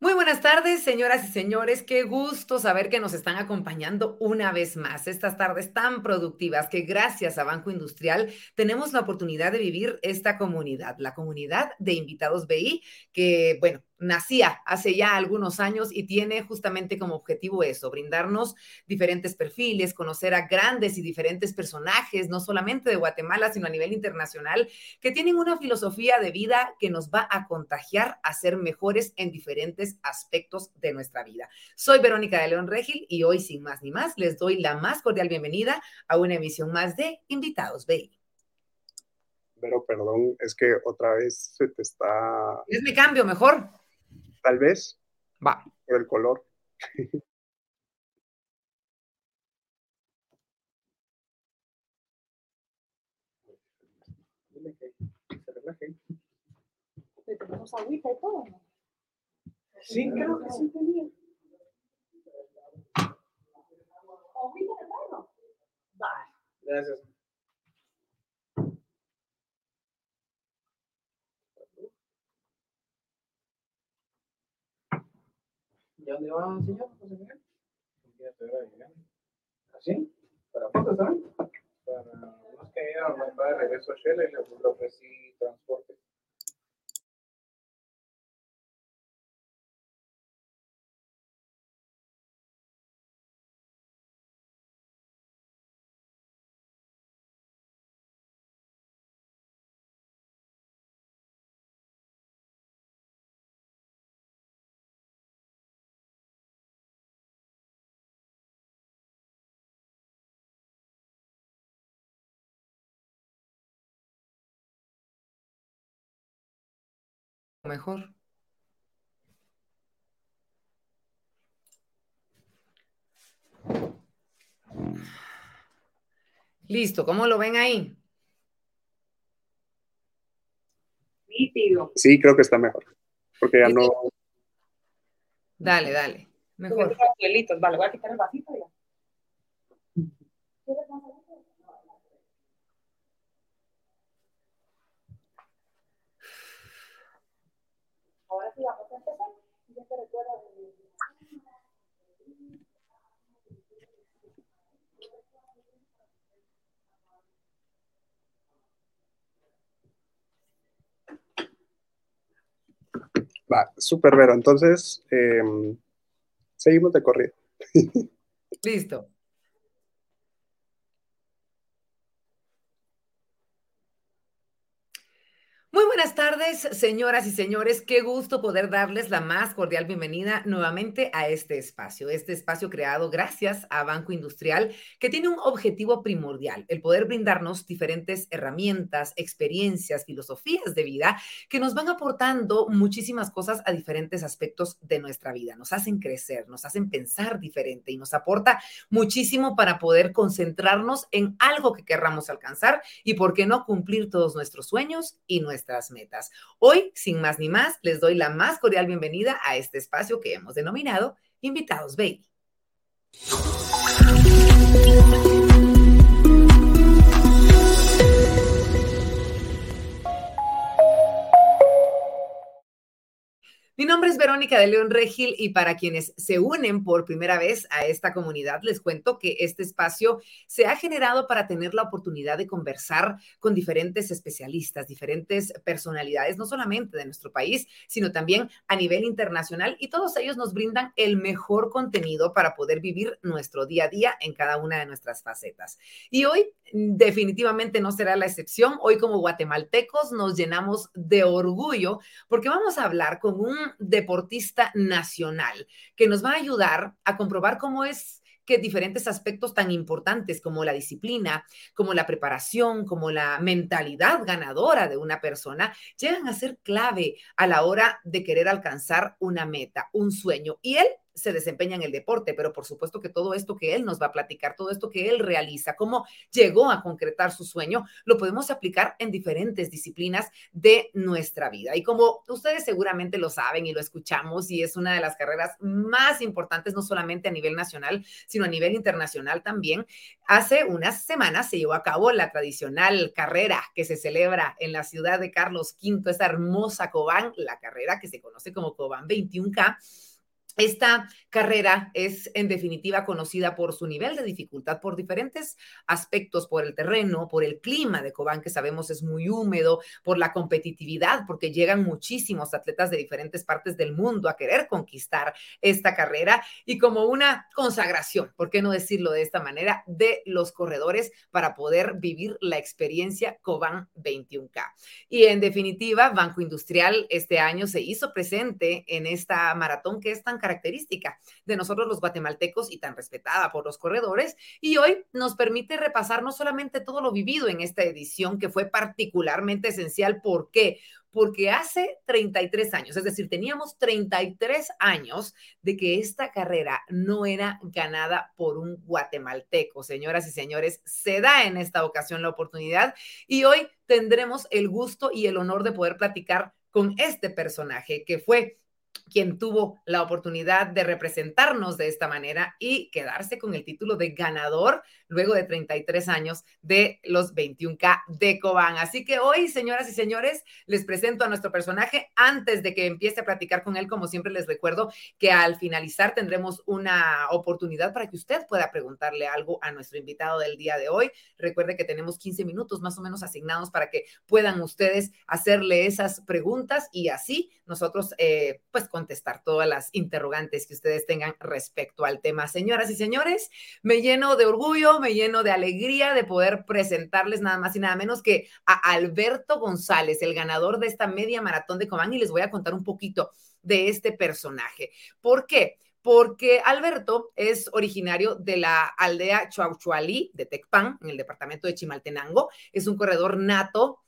Muy buenas tardes, señoras y señores. Qué gusto saber que nos están acompañando una vez más. Estas tardes tan productivas que gracias a Banco Industrial tenemos la oportunidad de vivir esta comunidad, la comunidad de invitados BI, que, bueno, nacía hace ya algunos años y tiene justamente como objetivo eso, brindarnos diferentes perfiles, conocer a grandes y diferentes personajes, no solamente de Guatemala, sino a nivel internacional, que tienen una filosofía de vida que nos va a contagiar a ser mejores en diferentes aspectos de nuestra vida. Soy Verónica de León Regil y hoy, sin más ni más, les doy la más cordial bienvenida a una emisión más de Invitados BI. Pero perdón, es que otra vez se te está... Es mi cambio, mejor. Tal vez. Va. Por el color. ¿Tenemos agüita y todo? Sí, creo que sí tenía. ¿Agüita de traigo? Vale. Gracias. ¿Y a dónde va, señor José Miguel? ¿Así? ¿Para fotos también? Para unos que va de regreso a Shell y les ofrecí transporte. Mejor. Listo, ¿cómo lo ven ahí? Nítido. Sí, creo que está mejor. Porque ya no. Dale, dale. Mejor. Vale, voy a quitar el vasito ya. ¿Quieres más agua? Ahora sí vamos a empezar. Ya te recuerdo de... Va, súper, Vero. Entonces, eh, seguimos de corrido. Listo. Muy buenas tardes, señoras y señores. Qué gusto poder darles la más cordial bienvenida nuevamente a este espacio, este espacio creado gracias a Banco Industrial, que tiene un objetivo primordial, el poder brindarnos diferentes herramientas, experiencias, filosofías de vida que nos van aportando muchísimas cosas a diferentes aspectos de nuestra vida. Nos hacen crecer, nos hacen pensar diferente y nos aporta muchísimo para poder concentrarnos en algo que querramos alcanzar y, por qué no, cumplir todos nuestros sueños y nuestras metas. Hoy, sin más ni más, les doy la más cordial bienvenida a este espacio que hemos denominado Invitados Baby. Verónica de León Regil y para quienes se unen por primera vez a esta comunidad, les cuento que este espacio se ha generado para tener la oportunidad de conversar con diferentes especialistas, diferentes personalidades, no solamente de nuestro país, sino también a nivel internacional y todos ellos nos brindan el mejor contenido para poder vivir nuestro día a día en cada una de nuestras facetas. Y hoy definitivamente no será la excepción. Hoy como guatemaltecos nos llenamos de orgullo porque vamos a hablar con un deportista nacional que nos va a ayudar a comprobar cómo es que diferentes aspectos tan importantes como la disciplina, como la preparación, como la mentalidad ganadora de una persona, llegan a ser clave a la hora de querer alcanzar una meta, un sueño. Y él se desempeña en el deporte, pero por supuesto que todo esto que él nos va a platicar, todo esto que él realiza, cómo llegó a concretar su sueño, lo podemos aplicar en diferentes disciplinas de nuestra vida. Y como ustedes seguramente lo saben y lo escuchamos, y es una de las carreras más importantes, no solamente a nivel nacional, sino a nivel internacional también, hace unas semanas se llevó a cabo la tradicional carrera que se celebra en la ciudad de Carlos V, esa hermosa Cobán, la carrera que se conoce como Cobán 21K esta carrera es en definitiva conocida por su nivel de dificultad, por diferentes aspectos, por el terreno, por el clima de Cobán, que sabemos es muy húmedo, por la competitividad, porque llegan muchísimos atletas de diferentes partes del mundo a querer conquistar esta carrera y como una consagración, ¿por qué no decirlo de esta manera?, de los corredores para poder vivir la experiencia Cobán 21K. Y en definitiva, Banco Industrial este año se hizo presente en esta maratón que es tan de nosotros los guatemaltecos y tan respetada por los corredores. Y hoy nos permite repasar no solamente todo lo vivido en esta edición, que fue particularmente esencial. ¿Por qué? Porque hace 33 años, es decir, teníamos 33 años de que esta carrera no era ganada por un guatemalteco. Señoras y señores, se da en esta ocasión la oportunidad y hoy tendremos el gusto y el honor de poder platicar con este personaje que fue quien tuvo la oportunidad de representarnos de esta manera y quedarse con el título de ganador luego de 33 años de los 21K de Cobán. Así que hoy, señoras y señores, les presento a nuestro personaje. Antes de que empiece a platicar con él, como siempre les recuerdo que al finalizar tendremos una oportunidad para que usted pueda preguntarle algo a nuestro invitado del día de hoy. Recuerde que tenemos 15 minutos más o menos asignados para que puedan ustedes hacerle esas preguntas y así nosotros, eh, pues, contestar todas las interrogantes que ustedes tengan respecto al tema. Señoras y señores, me lleno de orgullo, me lleno de alegría de poder presentarles nada más y nada menos que a Alberto González, el ganador de esta media maratón de Comán, y les voy a contar un poquito de este personaje. ¿Por qué? porque Alberto es originario de la aldea Chuauchualí de Tecpan, en el departamento de Chimaltenango. Es un corredor nato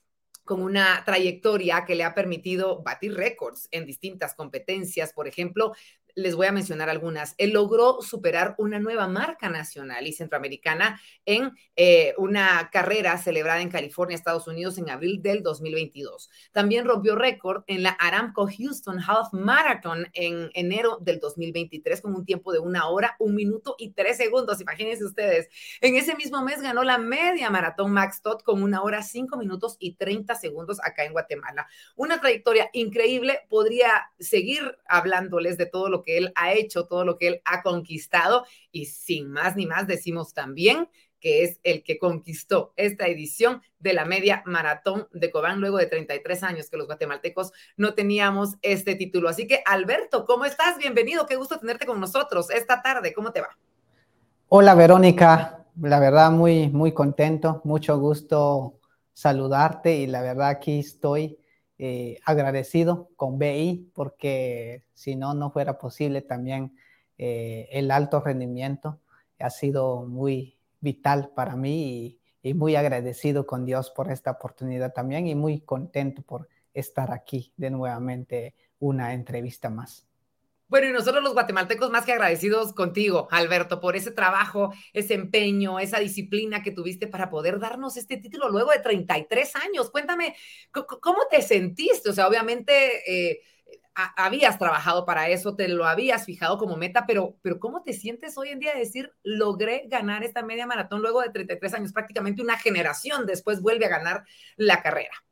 con una trayectoria que le ha permitido batir récords en distintas competencias. Por ejemplo, les voy a mencionar algunas. Él logró superar una nueva marca nacional y centroamericana en eh, una carrera celebrada en California, Estados Unidos, en abril del 2022. También rompió récord en la Aramco Houston Half Marathon en enero del 2023 con un tiempo de una hora, un minuto y tres segundos. Imagínense ustedes. En ese mismo mes ganó la media maratón Max Todd con una hora, cinco minutos y 30 segundos acá en Guatemala. Una trayectoria increíble. Podría seguir hablándoles de todo lo que él ha hecho, todo lo que él ha conquistado y sin más ni más decimos también que es el que conquistó esta edición de la media maratón de Cobán luego de 33 años que los guatemaltecos no teníamos este título. Así que Alberto, ¿cómo estás? Bienvenido, qué gusto tenerte con nosotros esta tarde. ¿Cómo te va? Hola Verónica, la verdad muy muy contento, mucho gusto saludarte y la verdad aquí estoy eh, agradecido con BI porque si no, no fuera posible también eh, el alto rendimiento. Ha sido muy vital para mí y, muy agradecido con Dios por esta oportunidad también y muy contento por estar aquí de nuevamente una entrevista más. Bueno, y nosotros los guatemaltecos más que agradecidos contigo, Alberto, por ese trabajo, ese empeño, esa disciplina que tuviste para poder darnos este título luego de 33 años. Cuéntame, ¿cómo te sentiste? O sea, obviamente eh, habías trabajado para eso, te lo habías fijado como meta, pero, pero ¿cómo te sientes hoy en día de decir, logré ganar esta media maratón luego de 33 años? Prácticamente una generación después vuelve a ganar la carrera.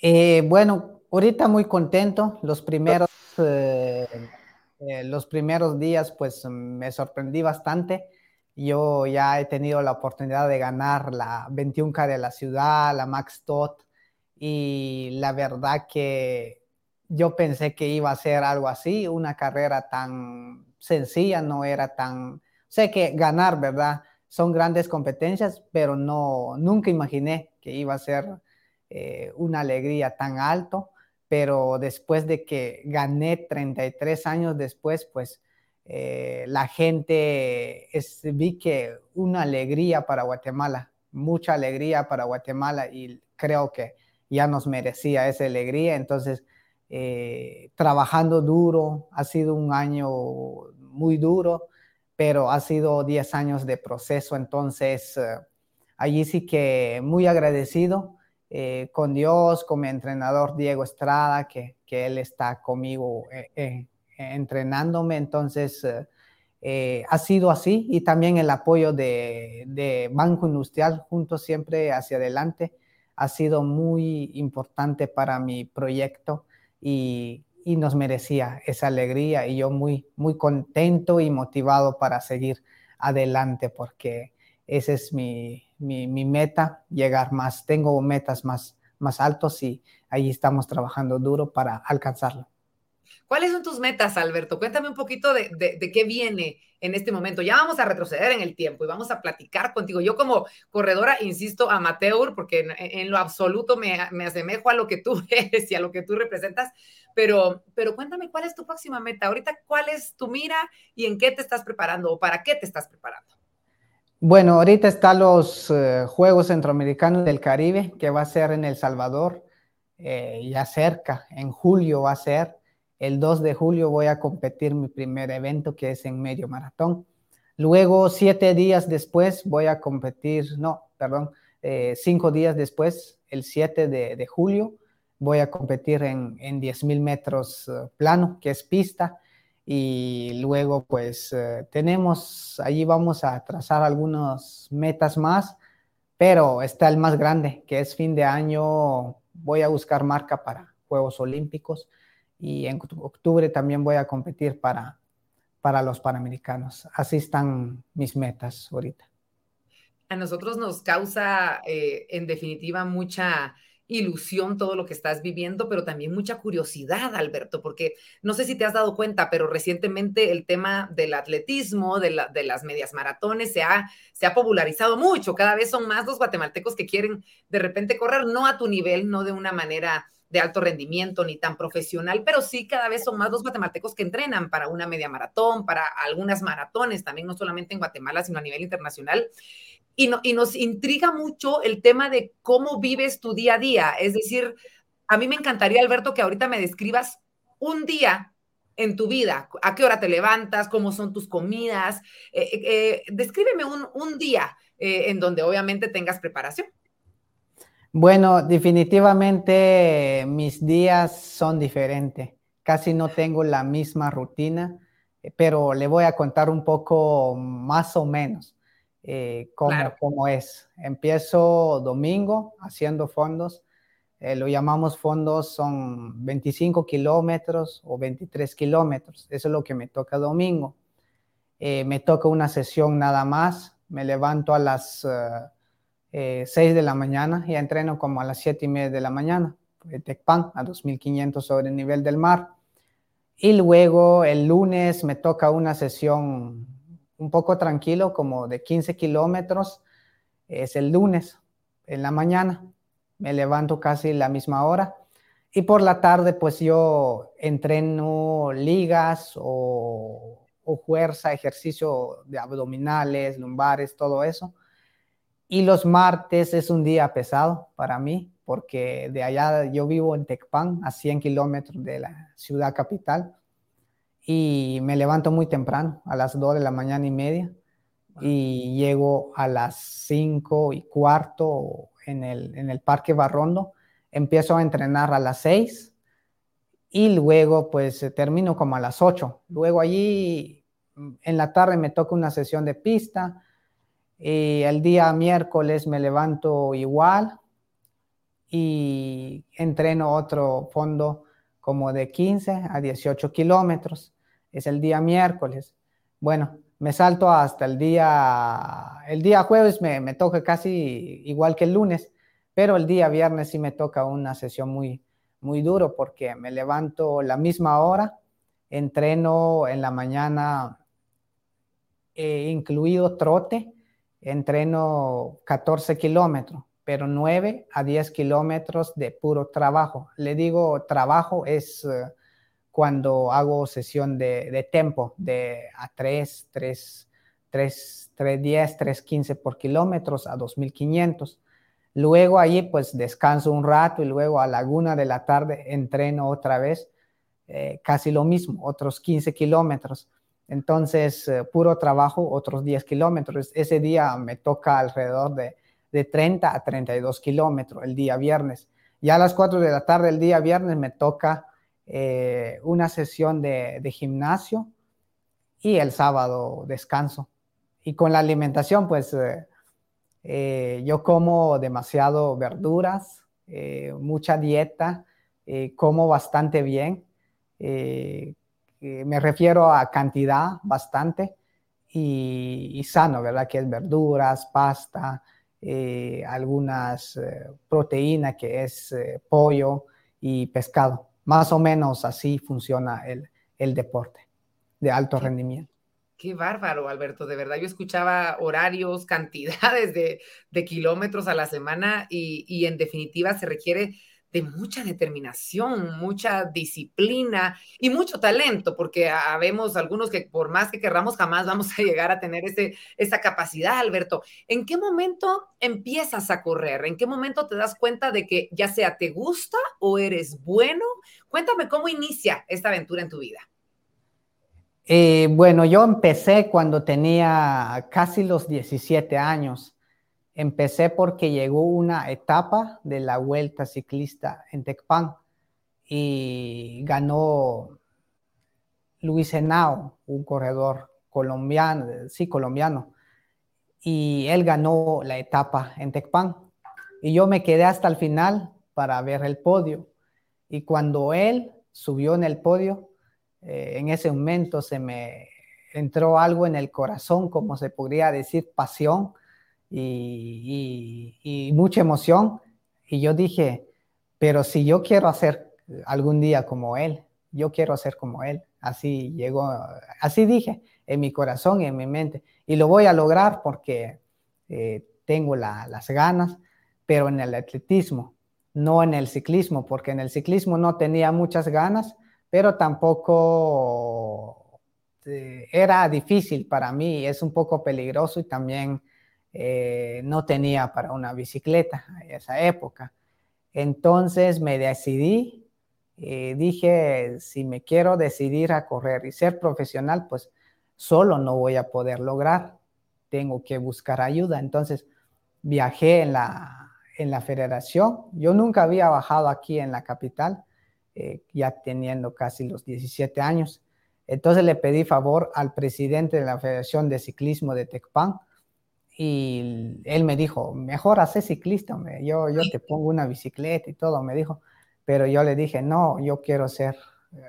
Eh, bueno, ahorita muy contento. Los primeros eh, eh, los primeros días pues me sorprendí bastante. Yo ya he tenido la oportunidad de ganar la 21K de la ciudad, la Max Tot, y la verdad que yo pensé que iba a ser algo así, una carrera tan sencilla, no era tan... Sé que ganar, ¿verdad? Son grandes competencias, pero no, nunca imaginé que iba a ser eh, una alegría tan alto pero después de que gané 33 años después, pues eh, la gente vi que una alegría para Guatemala, mucha alegría para Guatemala y creo que ya nos merecía esa alegría. Entonces, eh, trabajando duro. Ha sido un año muy duro, pero ha sido 10 años de proceso. Entonces, eh, allí sí que muy agradecido eh, con Dios, con mi entrenador Diego Estrada, que, que él está conmigo entrenándome. Entonces, ha sido así y también el apoyo de, de Banco Industrial juntos siempre hacia adelante ha sido muy importante para mi proyecto y, nos merecía esa alegría y yo muy, muy contento y motivado para seguir adelante porque esa es mi, meta, llegar más. Tengo metas más, más altos y ahí estamos trabajando duro para alcanzarlo. ¿Cuáles son tus metas, Alberto? Cuéntame un poquito de, qué viene en este momento. Ya vamos a retroceder en el tiempo y vamos a platicar contigo. Yo como corredora, insisto, amateur, porque en, lo absoluto me, asemejo a lo que tú eres y a lo que tú representas, pero, pero cuéntame cuál es tu próxima meta. Ahorita, ¿cuál es tu mira y en qué te estás preparando o para qué te estás preparando? Bueno, ahorita están los eh, Juegos Centroamericanos del Caribe, que va a ser en El Salvador, eh, ya cerca, en julio va a ser. El 2 de julio voy a competir mi primer evento que es en medio maratón. Luego, siete días después, voy a competir, no, perdón, eh, cinco días después, el 7 de, julio, voy a competir en, en 10.000 metros eh, plano, que es pista. Y luego, pues, eh, tenemos, allí vamos a trazar algunas metas más, pero está el más grande, que es fin de año, voy a buscar marca para Juegos Olímpicos y en octubre también voy a competir para, para los Panamericanos. Así están mis metas ahorita. A nosotros nos causa, eh, en definitiva, mucha ilusión todo lo que estás viviendo, pero también mucha curiosidad, Alberto, porque no sé si te has dado cuenta, pero recientemente el tema del atletismo, de, las medias maratones, se ha, se ha popularizado mucho. Cada vez son más los guatemaltecos que quieren de repente correr, no a tu nivel, no de una manera de alto rendimiento ni tan profesional, pero sí cada vez son más los guatemaltecos que entrenan para una media maratón, para algunas maratones, también no solamente en Guatemala, sino a nivel internacional. Y, no, nos intriga mucho el tema de cómo vives tu día a día. Es decir, a mí me encantaría, Alberto, que ahorita me describas un día en tu vida. ¿A qué hora te levantas? ¿Cómo son tus comidas? Eh, eh, eh, descríbeme un, día en donde obviamente tengas preparación. Bueno, definitivamente mis días son diferentes. Casi no tengo la misma rutina, pero le voy a contar un poco más o menos eh, cómo, es. Empiezo domingo haciendo fondos. Eh, lo llamamos fondos, son 25 kilómetros o 23 kilómetros. Eso es lo que me toca domingo. me toca una sesión nada más. Me levanto a las... 6 eh, de la mañana y entreno como a las 7 y media de la mañana, Tecpan a 2500 sobre el nivel del mar. Y luego el lunes me toca una sesión un poco tranquilo, como de 15 kilómetros. Es el lunes, en la mañana. Me levanto casi la misma hora. Y por la tarde, pues yo entreno ligas o, fuerza, ejercicio de abdominales, lumbares, todo eso. Y los martes es un día pesado para mí, porque de allá yo vivo en Tecpan, a 100 kilómetros de la ciudad capital, y me levanto muy temprano, a las 2 de la mañana y media, y llego a las 5 y cuarto en el, en el Parque Barrondo, empiezo a entrenar a las 6 y luego pues termino como a las 8. Luego allí en la tarde me toca una sesión de pista, y el día miércoles me levanto igual y entreno otro fondo como de 15 a 18 kilómetros. Es el día miércoles. Bueno, me salto hasta el día, el día jueves me, me toca casi igual que el lunes, pero el día viernes sí me toca una sesión muy, muy duro porque me levanto la misma hora, entreno en la mañana, eh, incluido trote, entreno 14 kilómetros, pero 9 a 10 kilómetros de puro trabajo. Le digo trabajo es eh, cuando hago sesión de, de tempo de a 3, 3, 3, 3, 10, 3, 15 por kilómetros a 2500. Luego allí pues descanso un rato y luego a la una de la tarde entreno otra vez, eh, casi lo mismo, otros 15 kilómetros. Entonces, eh, puro trabajo, otros 10 kilómetros. Ese día me toca alrededor de, de 30 a 32 kilómetros el día viernes. Ya a las 4 de la tarde el día viernes me toca eh, una sesión de, gimnasio y el sábado descanso. Y con la alimentación, pues eh, yo como demasiado verduras, eh, mucha dieta, eh, como bastante bien. me refiero a cantidad bastante y, sano, ¿verdad? Que es verduras, pasta, algunas proteínas que es pollo y pescado. Más o menos así funciona el deporte de alto rendimiento. Qué bárbaro, Alberto, de verdad. Yo escuchaba horarios, cantidades de, kilómetros a la semana y, en definitiva se requiere de mucha determinación, mucha disciplina y mucho talento, porque habemos algunos que por más que querramos jamás vamos a llegar a tener ese, esa capacidad, Alberto. ¿En qué momento empiezas a correr? ¿En qué momento te das cuenta de que ya sea te gusta o eres bueno? Cuéntame cómo inicia esta aventura en tu vida. Eh, bueno, yo empecé cuando tenía casi los 17 años. Empecé porque llegó una etapa de la vuelta ciclista en Tecpan y ganó Luis Henao, un corredor colombiano, sí, colombiano, y él ganó la etapa en Tecpan. Y yo me quedé hasta el final para ver el podio. Y cuando él subió en el podio, eh, en ese momento se me entró algo en el corazón, como se podría decir, pasión y, mucha emoción. Y yo dije, pero si yo quiero hacer algún día como él, yo quiero hacer como él. Así llegó, así dije en mi corazón y en mi mente. Y lo voy a lograr porque eh, tengo las ganas, pero en el atletismo, no en el ciclismo, porque en el ciclismo no tenía muchas ganas pero tampoco eh, era difícil para mí, es un poco peligroso y también eh, no tenía para una bicicleta en esa época. Entonces me decidí, eh, dije, si me quiero decidir a correr y ser profesional, pues solo no voy a poder lograr, tengo que buscar ayuda. Entonces viajé en la, en la federación, yo nunca había bajado aquí en la capital, eh, ya teniendo casi los 17 años. Entonces le pedí favor al presidente de la Federación de Ciclismo de Tecpan y él me dijo, mejor hacer ciclista, yo, yo te pongo una bicicleta y todo, me dijo, pero yo le dije, no, yo quiero ser eh,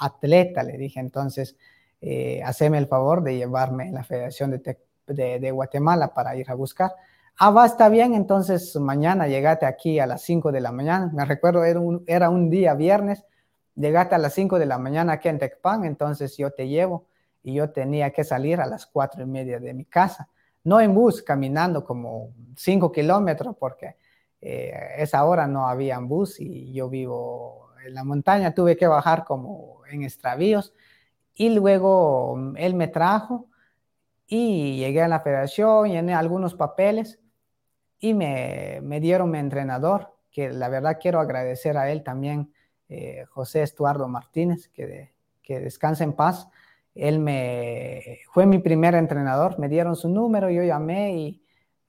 atleta, le dije, entonces, eh, haceme el favor de llevarme a la Federación de, de, de Guatemala para ir a buscar. Ah, va, está bien, entonces mañana llegate aquí a las 5 de la mañana. Me recuerdo, era un, era un día viernes, llegaste a las 5 de la mañana aquí en Tecpan, entonces yo te llevo y yo tenía que salir a las 4 y media de mi casa. No en bus, caminando como 5 kilómetros, porque eh, esa hora no había bus y yo vivo en la montaña, tuve que bajar como en extravíos y luego mm, él me trajo y llegué a la federación, llené algunos papeles y me, me dieron mi entrenador, que la verdad quiero agradecer a él también, eh, José Estuardo Martínez, que, que descansa en paz. Él me fue mi primer entrenador, me dieron su número, yo llamé y,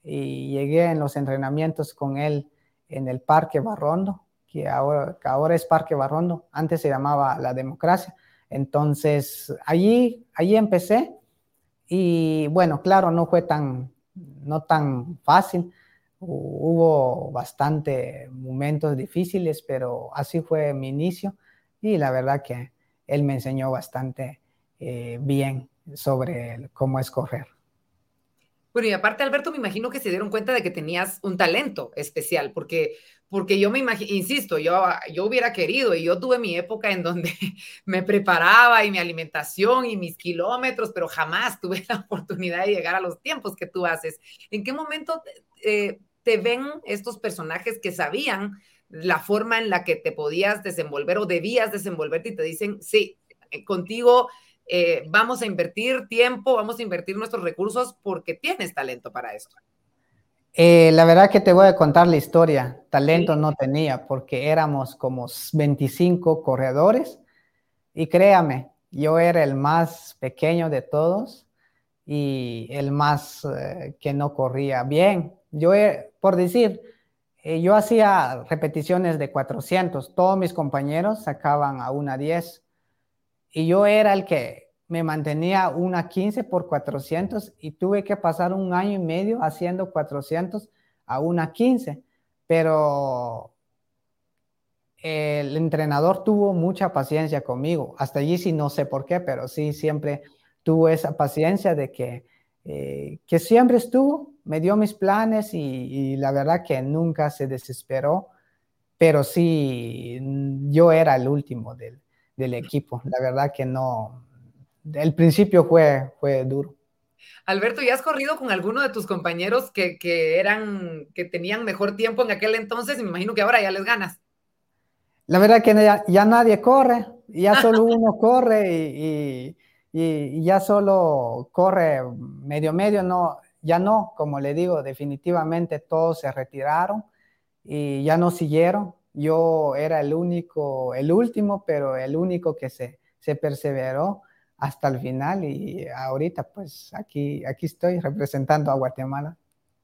llegué en los entrenamientos con él en el Parque Barrondo, que ahora, que ahora es Parque Barrondo, antes se llamaba La Democracia. Entonces, allí, allí empecé y bueno, claro, no fue tan, no tan fácil, hubo bastante momentos difíciles, pero así fue mi inicio y la verdad que él me enseñó bastante eh, bien sobre cómo escoger. Bueno, y aparte, Alberto, me imagino que se dieron cuenta de que tenías un talento especial, porque, porque yo me imagino, insisto, yo, yo hubiera querido y yo tuve mi época en donde me preparaba y mi alimentación y mis kilómetros, pero jamás tuve la oportunidad de llegar a los tiempos que tú haces. ¿En qué momento eh, te ven estos personajes que sabían la forma en la que te podías desenvolver o debías desenvolverte y te dicen, sí, eh, contigo eh, vamos a invertir tiempo, vamos a invertir nuestros recursos porque tienes talento para esto. Eh, la verdad que te voy a contar la historia. Talento no tenía porque éramos como 25 corredores y créame, yo era el más pequeño de todos y el más eh, que no corría bien. Yo, por decir, eh, yo hacía repeticiones de 400, todos mis compañeros sacaban a una 10 y yo era el que me mantenía una 15 por 400 y tuve que pasar un año y medio haciendo 400 a una 15, pero el entrenador tuvo mucha paciencia conmigo. Hasta allí sí no sé por qué, pero sí siempre tuvo esa paciencia de que, eh, que siempre estuvo, me dio mis planes y, la verdad que nunca se desesperó, pero sí, yo era el último del, del equipo. La verdad que no, el principio fue, fue duro. Alberto, ¿ya has corrido con alguno de tus compañeros que, eran, que tenían mejor tiempo en aquel entonces? Y me imagino que ahora ya les ganas. La verdad que ya, nadie corre, ya solo uno corre y, ya solo corre medio medio, no, ya no, como le digo, definitivamente todos se retiraron y ya no siguieron. Yo era el único, el último, pero el único que se, se perseveró hasta el final y ahorita pues aquí, aquí estoy representando a Guatemala.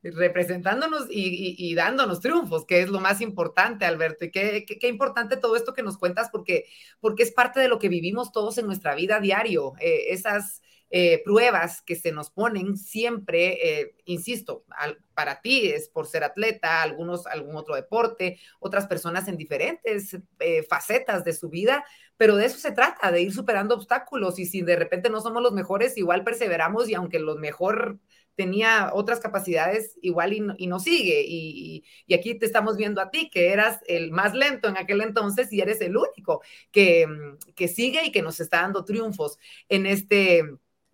Representándonos y, dándonos triunfos, que es lo más importante, Alberto. Y qué, qué, importante todo esto que nos cuentas, porque, porque es parte de lo que vivimos todos en nuestra vida diario. Eh, esas eh, pruebas que se nos ponen siempre, eh, insisto, para ti es por ser atleta, algunos algún otro deporte, otras personas en diferentes facetas de su vida, pero de eso se trata, de ir superando obstáculos y si de repente no somos los mejores, igual perseveramos y aunque lo mejor tenía otras capacidades, igual y no, sigue. Y, y, aquí te estamos viendo a ti, que eras el más lento en aquel entonces y eres el único que, que sigue y que nos está dando triunfos en este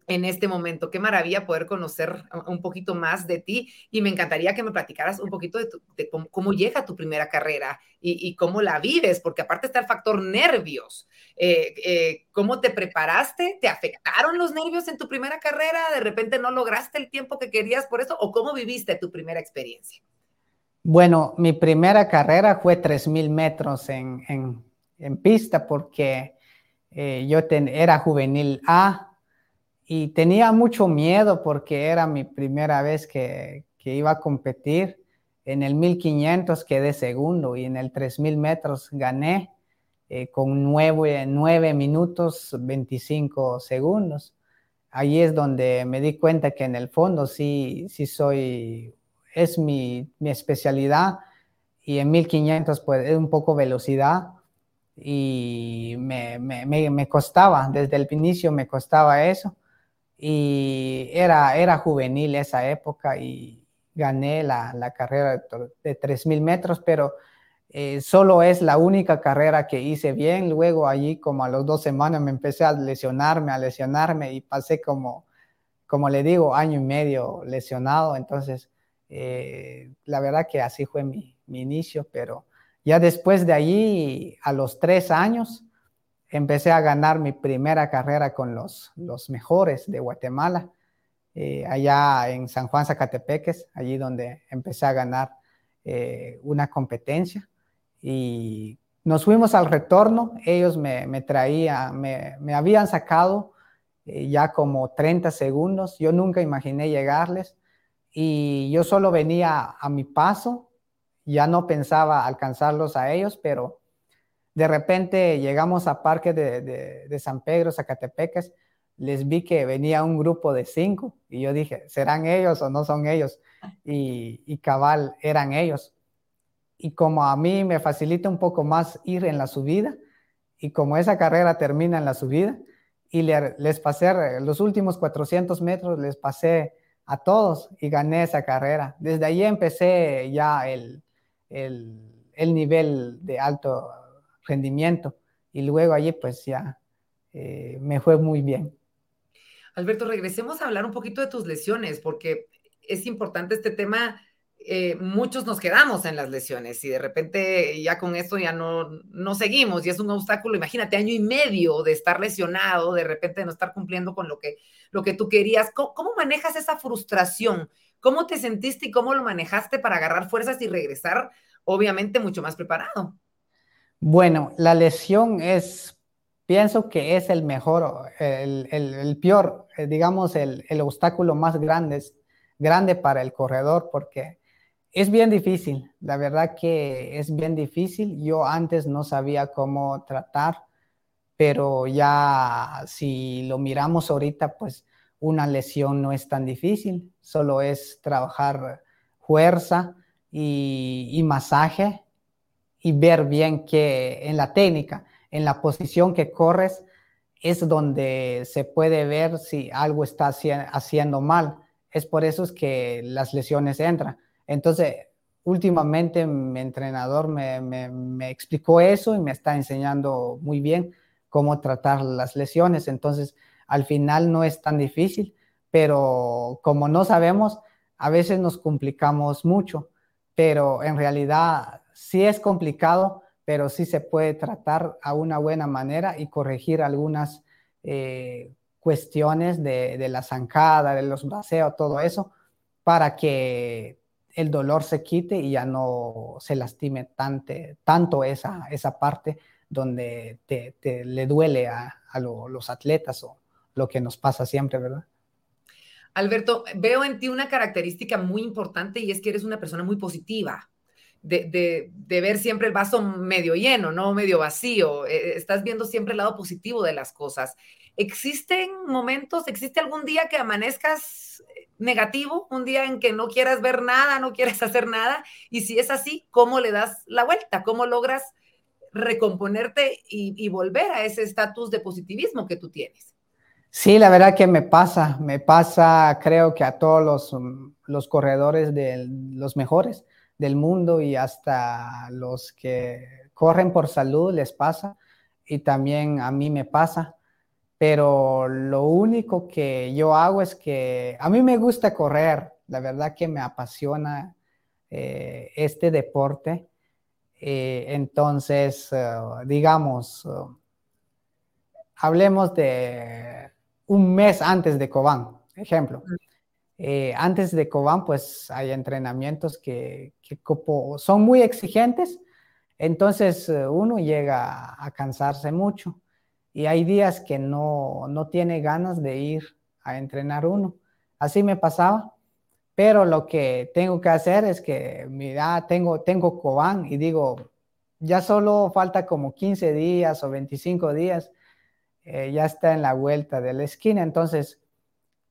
en este momento. Qué maravilla poder conocer un poquito más de ti y me encantaría que me platicaras un poquito de, cómo, llega tu primera carrera y, cómo la vives, porque aparte está el factor nervios. Eh, eh, ¿Cómo te preparaste? ¿Te afectaron los nervios en tu primera carrera? ¿De repente no lograste el tiempo que querías por eso? ¿O cómo viviste tu primera experiencia? Bueno, mi primera carrera fue 3.000 metros en, pista porque eh, yo era juvenil A y tenía mucho miedo porque era mi primera vez que, iba a competir. En el 1500 quedé segundo y en el 3000 metros gané eh, con 9, minutos 25 segundos. Ahí es donde me di cuenta que en el fondo sí, sí soy, es mi, especialidad y en 1500 pues es un poco velocidad y me, me costaba, desde el inicio me costaba eso y era, era juvenil esa época y gané la, la carrera de, 3.000 metros, pero eh, solo es la única carrera que hice bien. Luego allí como a las dos semanas me empecé a lesionarme, a lesionarme y pasé como, como le digo, año y medio lesionado. Entonces, eh, la verdad que así fue mi, mi inicio, pero ya después de allí, a los tres años, empecé a ganar mi primera carrera con los, los mejores de Guatemala, eh, allá en San Juan Zacatepeques, allí donde empecé a ganar eh, una competencia. Y nos fuimos al retorno, ellos me, me traían, me, me, habían sacado eh, ya como 30 segundos, yo nunca imaginé llegarles. Y yo solo venía a mi paso, ya no pensaba alcanzarlos a ellos, pero de repente llegamos a Parque de, San Pedro, Zacatepecas, les vi que venía un grupo de cinco y yo dije, ¿serán ellos o no son ellos? Y, cabal, eran ellos. Y como a mí me facilita un poco más ir en la subida, y como esa carrera termina en la subida, y les pasé los últimos 400 metros, les pasé a todos y gané esa carrera. Desde ahí empecé ya el, el nivel de alto rendimiento. Y luego allí pues ya eh, me fue muy bien. Alberto, regresemos a hablar un poquito de tus lesiones, porque es importante este tema. Eh, muchos nos quedamos en las lesiones y de repente ya con esto ya no, no seguimos y es un obstáculo. Imagínate, año y medio de estar lesionado, de repente no estar cumpliendo con lo que, lo que tú querías. ¿Cómo, cómo manejas esa frustración ¿Cómo te sentiste y cómo lo manejaste para agarrar fuerzas y regresar, obviamente, mucho más preparado? Bueno, la lesión es, pienso que es el mejor, el, el, peor, eh, digamos, el, el, obstáculo más grande, grande para el corredor porque es bien difícil, la verdad que es bien difícil. Yo antes no sabía cómo tratar, pero ya si lo miramos ahorita, pues una lesión no es tan difícil, solo es trabajar fuerza y, y masaje y ver bien que en la técnica, en la posición que corres, es donde se puede ver si algo está haciendo mal. Es por eso es que las lesiones entran. Entonces, últimamente mi entrenador me, me, me, explicó eso y me está enseñando muy bien cómo tratar las lesiones. Entonces, al final no es tan difícil, pero como no sabemos, a veces nos complicamos mucho, pero en realidad sí es complicado, pero sí se puede tratar a una buena manera y corregir algunas eh, cuestiones de, la zancada, de los braceos, todo eso, para que el dolor se quite y ya no se lastime tanto esa, esa parte donde te, le duele a, a lo, los atletas o lo que nos pasa siempre, ¿verdad? Alberto, veo en ti una característica muy importante y es que eres una persona muy positiva de, ver siempre el vaso medio lleno, no medio vacío. Eh, estás viendo siempre el lado positivo de las cosas. ¿Existen momentos, existe algún día que amanezcas eh, negativo, un día en que no quieras ver nada, no quieres hacer nada? Y si es así, ¿cómo le das la vuelta? ¿Cómo logras recomponerte y, volver a ese estatus de positivismo que tú tienes? Sí, la verdad que me pasa, me pasa, creo que a todos los, los corredores de los mejores del mundo y hasta los que corren por salud les pasa y también a mí me pasa. Pero lo único que yo hago es que a mí me gusta correr, la verdad que me apasiona eh, este deporte. Eh, entonces, uh, digamos, hablemos de un mes antes de Cobán, ejemplo. Eh, antes de Cobán, pues hay entrenamientos que, son muy exigentes, entonces eh, uno llega a cansarse mucho y hay días que no, no tiene ganas de ir a entrenar uno. Así me pasaba, pero lo que tengo que hacer es que, mira, tengo, tengo Cobán y digo, ya solo falta como 15 días o 25 días, eh, ya está en la vuelta de la esquina, entonces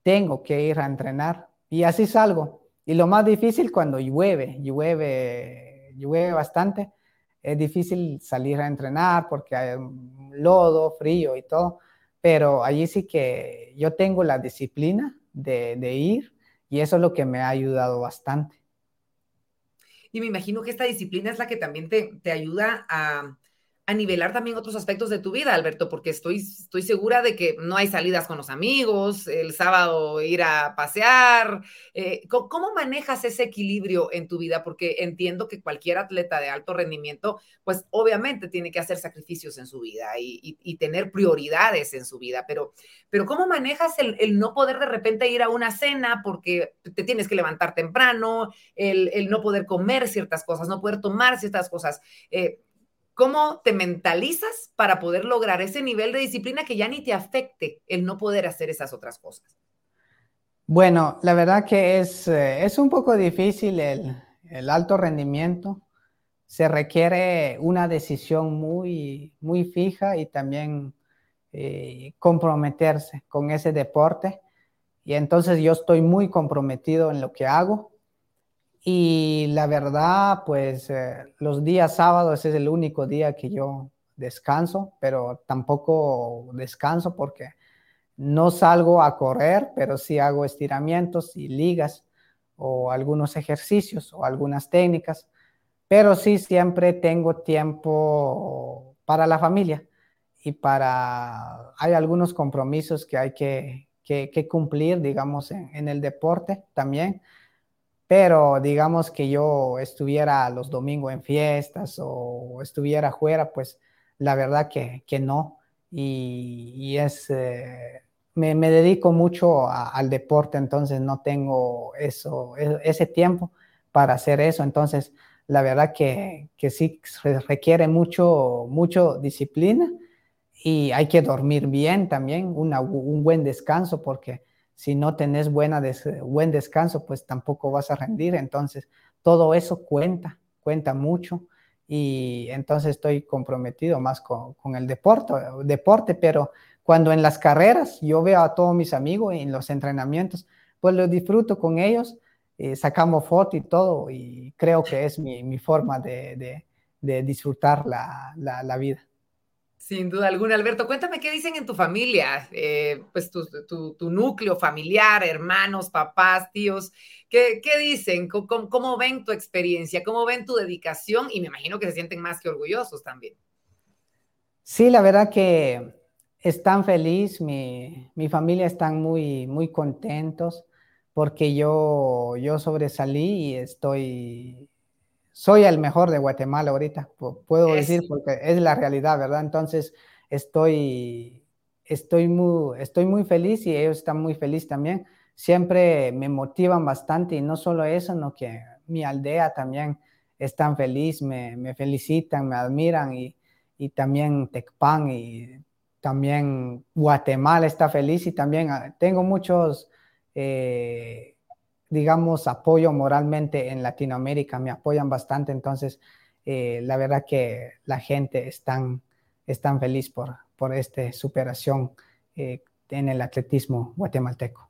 tengo que ir a entrenar y así salgo. Y lo más difícil cuando llueve, llueve, llueve bastante, es difícil salir a entrenar porque hay lodo, frío y todo, pero allí sí que yo tengo la disciplina de, de ir y eso es lo que me ha ayudado bastante. Y me imagino que esta disciplina es la que también te, te ayuda a, a nivelar también otros aspectos de tu vida, Alberto, porque estoy, estoy segura de que no hay salidas con los amigos, el sábado ir a pasear. Eh, ¿cómo, manejas ese equilibrio en tu vida? Porque entiendo que cualquier atleta de alto rendimiento, pues obviamente tiene que hacer sacrificios en su vida y, tener prioridades en su vida, pero, pero ¿cómo manejas el, el, no poder de repente ir a una cena porque te tienes que levantar temprano, el, el no poder comer ciertas cosas, no poder tomar ciertas cosas? Eh, ¿Cómo te mentalizas para poder lograr ese nivel de disciplina que ya ni te afecte el no poder hacer esas otras cosas? Bueno, la verdad que es, eh, es un poco difícil el, el, alto rendimiento. Se requiere una decisión muy, muy fija y también eh, comprometerse con ese deporte. Y entonces yo estoy muy comprometido en lo que hago. Y la verdad, pues eh, los días sábados es el único día que yo descanso, pero tampoco descanso porque no salgo a correr, pero sí hago estiramientos y ligas o algunos ejercicios o algunas técnicas, pero sí siempre tengo tiempo para la familia y para, hay algunos compromisos que hay que, que, cumplir, digamos, en el deporte también pero digamos que yo estuviera los domingos en fiestas o estuviera afuera, pues la verdad que, que no. Y, y es, eh, me, dedico mucho al deporte, entonces no tengo eso, e, ese tiempo para hacer eso. Entonces, la verdad que, que sí requiere mucho, mucho disciplina y hay que dormir bien también, un buen descanso, porque si no tenés buena buen descanso, pues tampoco vas a rendir. Entonces, todo eso cuenta, cuenta mucho. Y entonces estoy comprometido más con, el deporte, deporte, pero cuando en las carreras yo veo a todos mis amigos en los entrenamientos, pues lo disfruto con ellos, eh, sacamos foto y todo, y creo que es mi, forma de, disfrutar la, la vida. Sin duda alguna, Alberto. Cuéntame qué dicen en tu familia, eh, pues tu, tu, tu, núcleo familiar, hermanos, papás, tíos. ¿Qué, qué dicen? ¿Cómo, ¿Cómo, ven tu experiencia? ¿Cómo ven tu dedicación? Y me imagino que se sienten más que orgullosos también. Sí, la verdad que están felices, mi, mi familia están muy, muy contentos porque yo, yo sobresalí y estoy soy el mejor de Guatemala ahorita, puedo decir, porque es la realidad, ¿verdad? Entonces, estoy, estoy, muy, estoy muy feliz y ellos están muy felices también. Siempre me motivan bastante y no solo eso, sino que mi aldea también están feliz, me, me felicitan, me admiran y, y también Tecpan y también Guatemala está feliz y también ah, tengo muchos... Eh, digamos, apoyo moralmente en Latinoamérica, me apoyan bastante, entonces eh, la verdad que la gente es tan, feliz por, por esta superación eh, en el atletismo guatemalteco.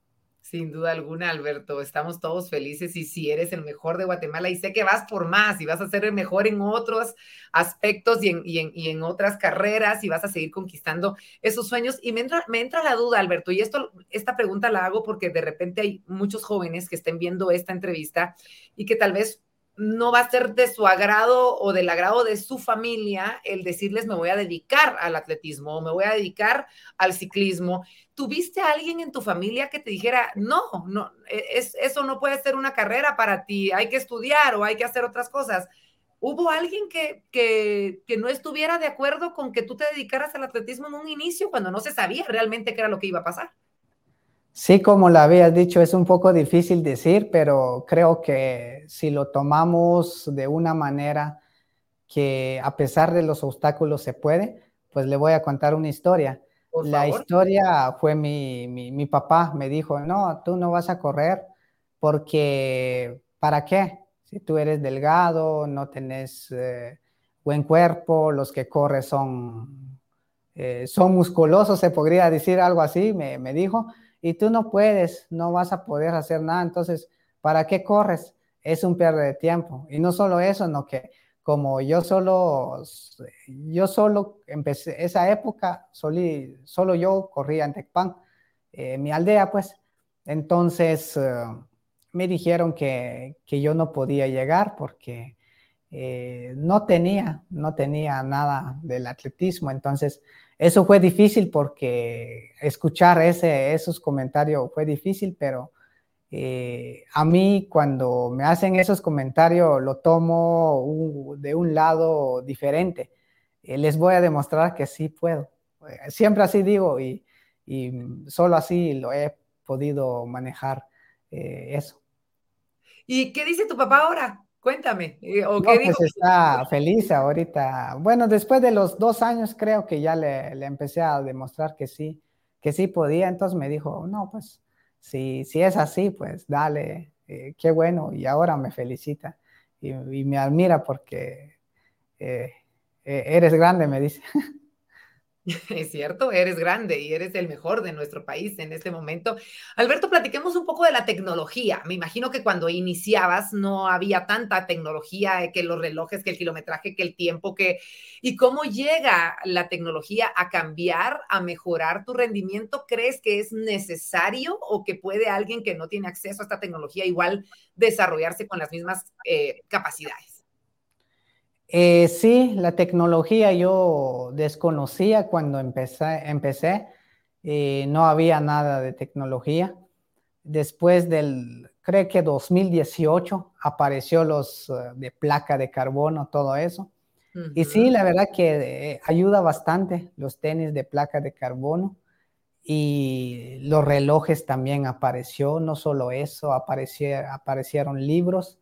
Sin duda alguna, Alberto, estamos todos felices y si eres el mejor de Guatemala y sé que vas por más y vas a ser el mejor en otros aspectos y en, y en, otras carreras y vas a seguir conquistando esos sueños. Y me entra, me entra la duda, Alberto, y esto, esta pregunta la hago porque de repente hay muchos jóvenes que estén viendo esta entrevista y que tal vez no va a ser de su agrado o del agrado de su familia el decirles me voy a dedicar al atletismo o me voy a dedicar al ciclismo. ¿Tuviste a alguien en tu familia que te dijera, no, no, e, es, eso no puede ser una carrera para ti, hay que estudiar o hay que hacer otras cosas? ¿Hubo alguien que, que, que no estuviera de acuerdo con que tú te dedicaras al atletismo en un inicio cuando no se sabía realmente qué era lo que iba a pasar? Sí, como lo habías dicho, es un poco difícil decir, pero creo que si lo tomamos de una manera que a pesar de los obstáculos se puede, pues le voy a contar una historia. la historia fue mi, mi, papá, me dijo, no, tú no vas a correr porque, ¿para qué? Si tú eres delgado, no tenés eh, buen cuerpo, los que corren son, eh, son musculosos, se podría decir algo así, me, me dijo y tú no puedes, no vas a poder hacer nada. Entonces, ¿para qué corres? Es un pérdida de tiempo. Y no solo eso, no que como yo solo, yo solo empecé, esa época, solo yo corría en Tecpan, eh, mi aldea, pues. Entonces, eh, me dijeron que, que, yo no podía llegar porque eh, no tenía, no tenía nada del atletismo. Entonces, eso fue difícil porque escuchar esos comentarios fue difícil, pero eh, a mí cuando me hacen esos comentarios lo tomo de un lado diferente. Eh, les voy a demostrar que sí puedo. Eh, siempre así digo y solo así lo he podido manejar eso. ¿Y qué dice tu papá ahora? Cuéntame. Eh, ¿o qué pues está feliz ahorita. Bueno, después de los dos años creo que ya le, le, empecé a demostrar que sí, que sí podía. Entonces me dijo, no, pues si, si es así, pues dale, eh, qué bueno. Y ahora me felicita y, me admira porque eh, eres grande, me dice. Es cierto, eres grande y eres el mejor de nuestro país en este momento. Alberto, platiquemos un poco de la tecnología. Me imagino que cuando iniciabas no había tanta tecnología, eh, que los relojes, que el kilometraje, que el tiempo, que... ¿Y cómo llega la tecnología a cambiar, a mejorar tu rendimiento? ¿Crees que es necesario o que puede alguien que no tiene acceso a esta tecnología igual desarrollarse con las mismas eh, capacidades? Eh, sí, la tecnología yo desconocía cuando empecé, empecé eh, no había nada de tecnología. Después del, creo que 2018, apareció los uh, de placa de carbono, todo eso. Y sí, la verdad que eh, ayuda bastante los tenis de placa de carbono. y los relojes también apareció, no solo eso, aparecieron libros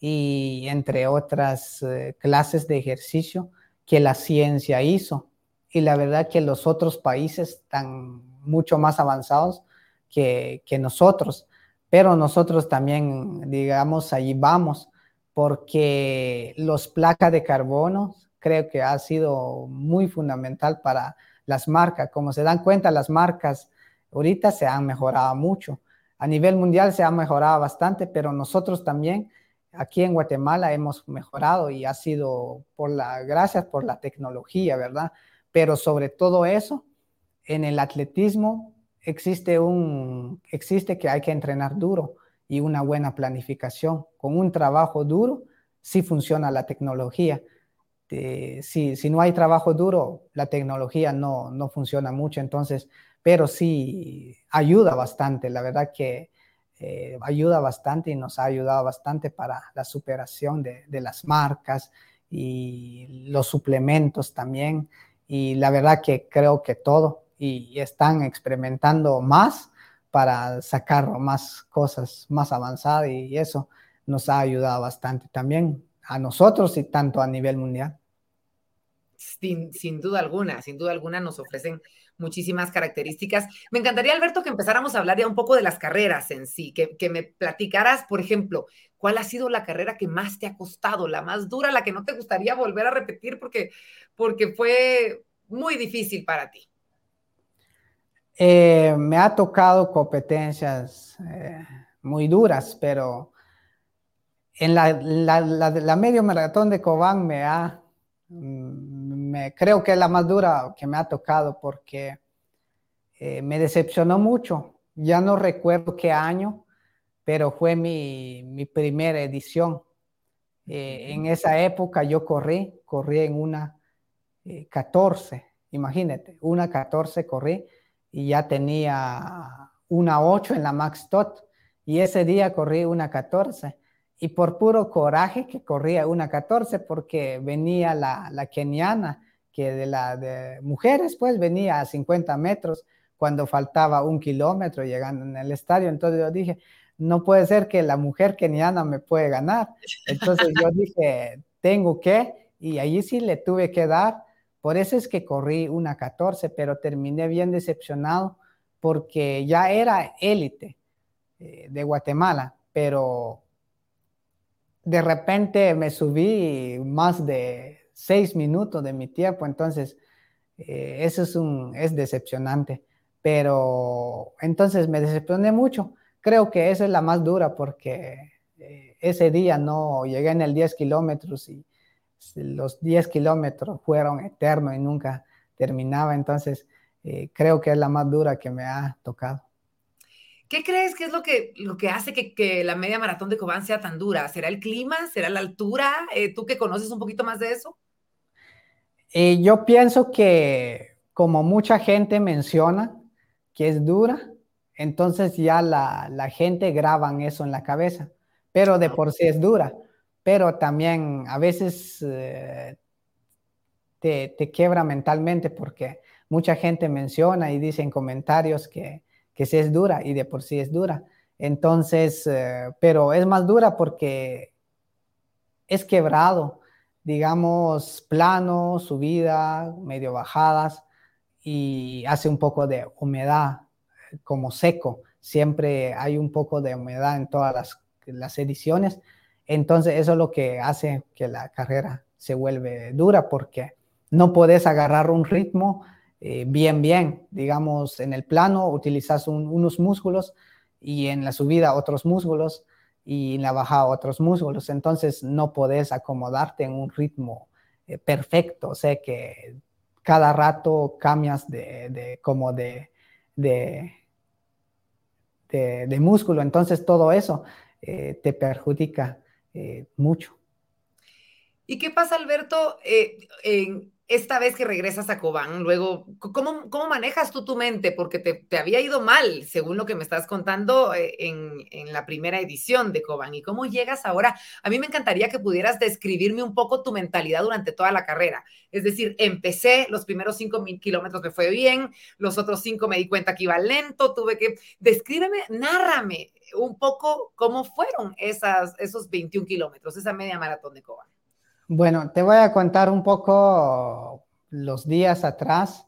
y entre otras eh, clases de ejercicio que la ciencia hizo. Y la verdad que los otros países están mucho más avanzados que, que nosotros, pero nosotros también, digamos, allí vamos, porque los placas de carbono creo que ha sido muy fundamental para las marcas. Como se dan cuenta, las marcas ahorita se han mejorado mucho. A nivel mundial se ha mejorado bastante, pero nosotros también aquí en Guatemala hemos mejorado y ha sido por la, gracias por la tecnología, ¿verdad? Pero sobre todo eso, en el atletismo existe un, existe que hay que entrenar duro y una buena planificación. Con un trabajo duro, sí funciona la tecnología. si, si, no hay trabajo duro, la tecnología no, no funciona mucho, entonces, pero sí ayuda bastante. La verdad que eh, ayuda bastante y nos ha ayudado bastante para la superación de, las marcas y los suplementos también. Y la verdad que creo que todo y, están experimentando más para sacar más cosas más avanzadas y eso nos ha ayudado bastante también a nosotros y tanto a nivel mundial. Sin, sin, duda alguna, sin duda alguna nos ofrecen muchísimas características. Me encantaría, Alberto, que empezáramos a hablar ya un poco de las carreras en sí, que, que, me platicaras, por ejemplo, cuál ha sido la carrera que más te ha costado, la más dura, la que no te gustaría volver a repetir porque, porque fue muy difícil para ti. Eh, me ha tocado competencias eh, muy duras, pero en la, la, medio maratón de Cobán me ha, mm, creo que es la más dura que me ha tocado porque eh, me decepcionó mucho. Ya no recuerdo qué año, pero fue mi, primera edición. Eh, en esa época yo corrí, corrí en una 14, eh, imagínate, una 14 corrí y ya tenía una 8 en la Max Tot y ese día corrí una 14 y por puro coraje que corría una 14 porque venía la, la keniana que de la de mujeres pues venía a 50 metros cuando faltaba un kilómetro llegando en el estadio. Entonces yo dije, no puede ser que la mujer keniana me puede ganar. Entonces yo dije, tengo que, y allí sí le tuve que dar. Por eso es que corrí una 14, pero terminé bien decepcionado porque ya era élite eh, de Guatemala, pero de repente me subí más de seis minutos de mi tiempo, entonces eh, eso es, un, es decepcionante. Pero entonces me decepcioné mucho. Creo que esa es la más dura porque eh, ese día no llegué en el 10 kilómetros y los 10 kilómetros fueron eternos y nunca terminaba. Entonces eh, creo que es la más dura que me ha tocado. ¿Qué crees que es lo que, lo que hace que, la media maratón de Cobán sea tan dura? ¿Será el clima? ¿Será la altura? Eh, ¿Tú que conoces un poquito más de eso? Eh, yo pienso que como mucha gente menciona que es dura, entonces ya la, la gente graban eso en la cabeza, pero de por sí es dura, pero también a veces eh, te, te quiebra mentalmente porque mucha gente menciona y dice en comentarios que que sí es dura y de por sí es dura. Entonces, eh, pero es más dura porque es quebrado, digamos, plano, subida, medio bajadas y hace un poco de humedad, como seco. Siempre hay un poco de humedad en todas las, las ediciones. Entonces, eso es lo que hace que la carrera se vuelve dura porque no puedes agarrar un ritmo eh, bien, bien. Digamos, en el plano utilizas unos músculos y en la subida otros músculos y en la bajada otros músculos. Entonces no puedes acomodarte en un ritmo eh, perfecto. O sea que cada rato cambias de, como de, de, de, músculo. Entonces todo eso eh, te perjudica mucho. ¿Y qué pasa, Alberto? en esta vez que regresas a Cobán, luego, ¿cómo, cómo manejas tú tu mente? Porque te, te, había ido mal, según lo que me estás contando eh, en, en, la primera edición de Cobán. ¿Y cómo llegas ahora? A mí me encantaría que pudieras describirme un poco tu mentalidad durante toda la carrera. Es decir, empecé, los primeros cinco mil kilómetros me fue bien, los otros cinco me di cuenta que iba lento, tuve que... Descríbeme, nárrame un poco cómo fueron esas, esos 21 kilómetros, esa media maratón de Cobán. Bueno, te voy a contar un poco los días atrás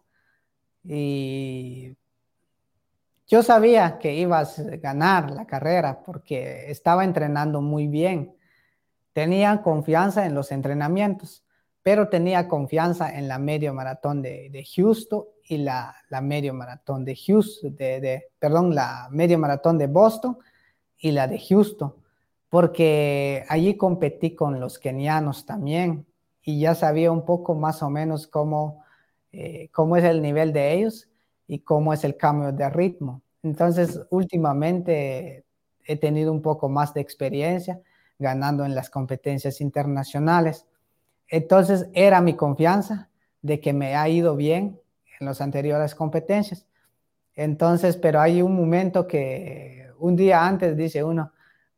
y yo sabía que ibas a ganar la carrera porque estaba entrenando muy bien. Tenía confianza en los entrenamientos, pero tenía confianza en la medio maratón de, de Houston y la, la, medio maratón de Houston, de, de, perdón, la medio maratón de Boston y la de Houston porque allí competí con los kenianos también y ya sabía un poco más o menos cómo, eh, cómo es el nivel de ellos y cómo es el cambio de ritmo. Entonces, últimamente he tenido un poco más de experiencia ganando en las competencias internacionales. Entonces, era mi confianza de que me ha ido bien en las anteriores competencias. Entonces, pero hay un momento que un día antes dice uno,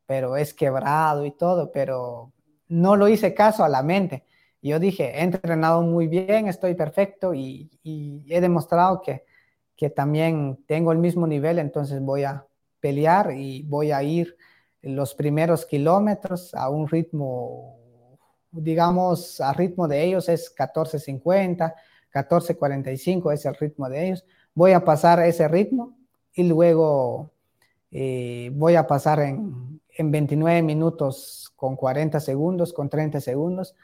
pero es quebrado y todo, pero no lo hice caso a la mente. Yo dije, he entrenado muy bien, estoy perfecto y, he demostrado que, que también tengo el mismo nivel, entonces voy a pelear y voy a ir los primeros kilómetros a un ritmo, digamos, a ritmo de ellos es 14.50, 14.45 es el ritmo de ellos. Voy a pasar ese ritmo y luego eh, voy a pasar en, en 29 minutos con 40 segundos, con 30 segundos,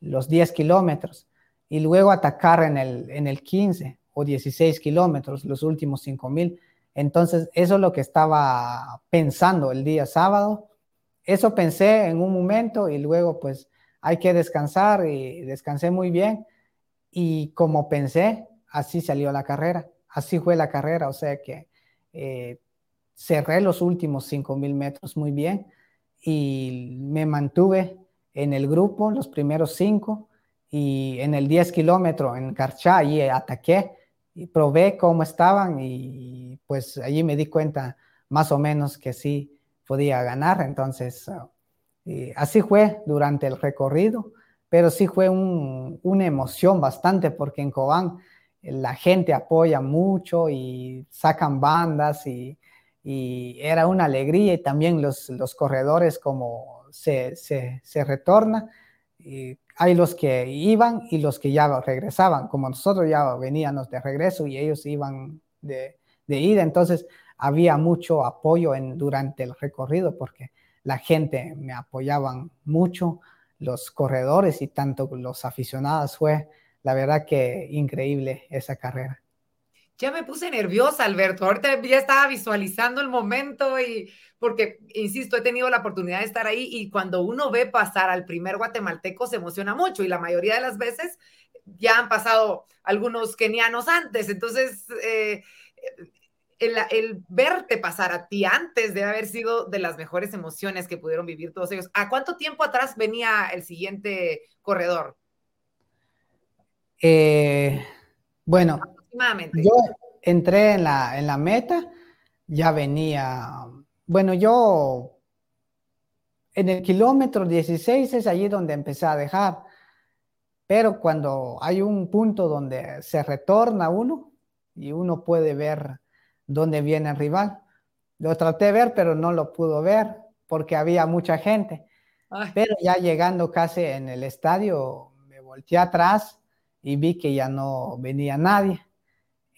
los 10 kilómetros y luego atacar en el, en el 15 o 16 kilómetros, los últimos 5000. Entonces, eso es lo que estaba pensando el día sábado. Eso pensé en un momento y luego pues hay que descansar y descansé muy bien. Y como pensé, así salió la carrera, así fue la carrera, o sea que eh, cerré los últimos 5.000 metros muy bien y me mantuve en el grupo los primeros cinco y en el 10 kilómetros en Carchá y ataqué y probé cómo estaban y pues allí me di cuenta más o menos que sí podía ganar. Entonces, uh, así fue durante el recorrido, pero sí fue un, una emoción bastante porque en Cobán la gente apoya mucho y sacan bandas y y era una alegría y también los, los corredores como se, se, se retorna. Y hay los que iban y los que ya regresaban, como nosotros ya veníamos de regreso y ellos iban de, de ida, entonces había mucho apoyo en, durante el recorrido porque la gente me apoyaban mucho, los corredores y tanto los aficionados fue la verdad que increíble esa carrera ya me puse nerviosa, Alberto. Ahorita ya estaba visualizando el momento y porque, insisto, he tenido la oportunidad de estar ahí y cuando uno ve pasar al primer guatemalteco se emociona mucho y la mayoría de las veces ya han pasado algunos kenianos antes. Entonces, eh, el, verte pasar a ti antes debe haber sido de las mejores emociones que pudieron vivir todos ellos. ¿A cuánto tiempo atrás venía el siguiente corredor? Eh, bueno, yo entré en la, en la meta, ya venía, bueno, yo en el kilómetro 16 es allí donde empecé a dejar, pero cuando hay un punto donde se retorna uno y uno puede ver dónde viene el rival, lo traté de ver, pero no lo pudo ver porque había mucha gente. Pero ya llegando casi en el estadio, me volteé atrás y vi que ya no venía nadie.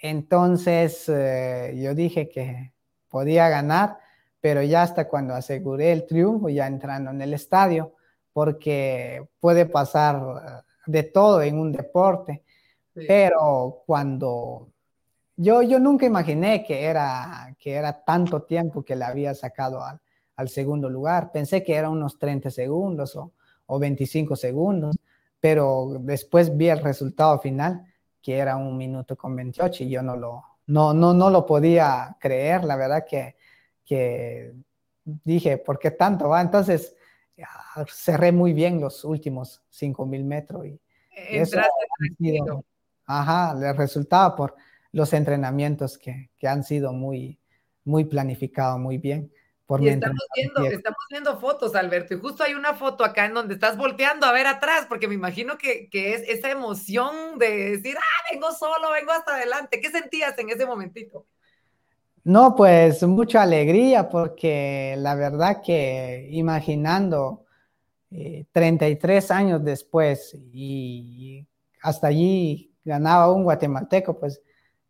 Entonces eh, yo dije que podía ganar, pero ya hasta cuando aseguré el triunfo, ya entrando en el estadio, porque puede pasar eh, de todo en un deporte, pero cuando yo, yo nunca imaginé que era, que era tanto tiempo que le había sacado al, al segundo lugar, pensé que era unos 30 segundos o, o 25 segundos, pero después vi el resultado final que era un minuto con 28 y yo no lo, no, no, no lo podía creer, la verdad que, que dije, ¿por qué tanto va? Entonces cerré muy bien los últimos 5.000 metros. Y, ajá, le resultaba por los entrenamientos que, que han sido muy, muy planificados, muy bien. Por y estamos viendo, estamos viendo fotos, Alberto, y justo hay una foto acá en donde estás volteando a ver atrás, porque me imagino que, que es esa emoción de decir, ah, vengo solo, vengo hasta adelante. ¿Qué sentías en ese momentito? No, pues mucha alegría, porque la verdad que imaginando 33 eh, años después y hasta allí ganaba un guatemalteco, pues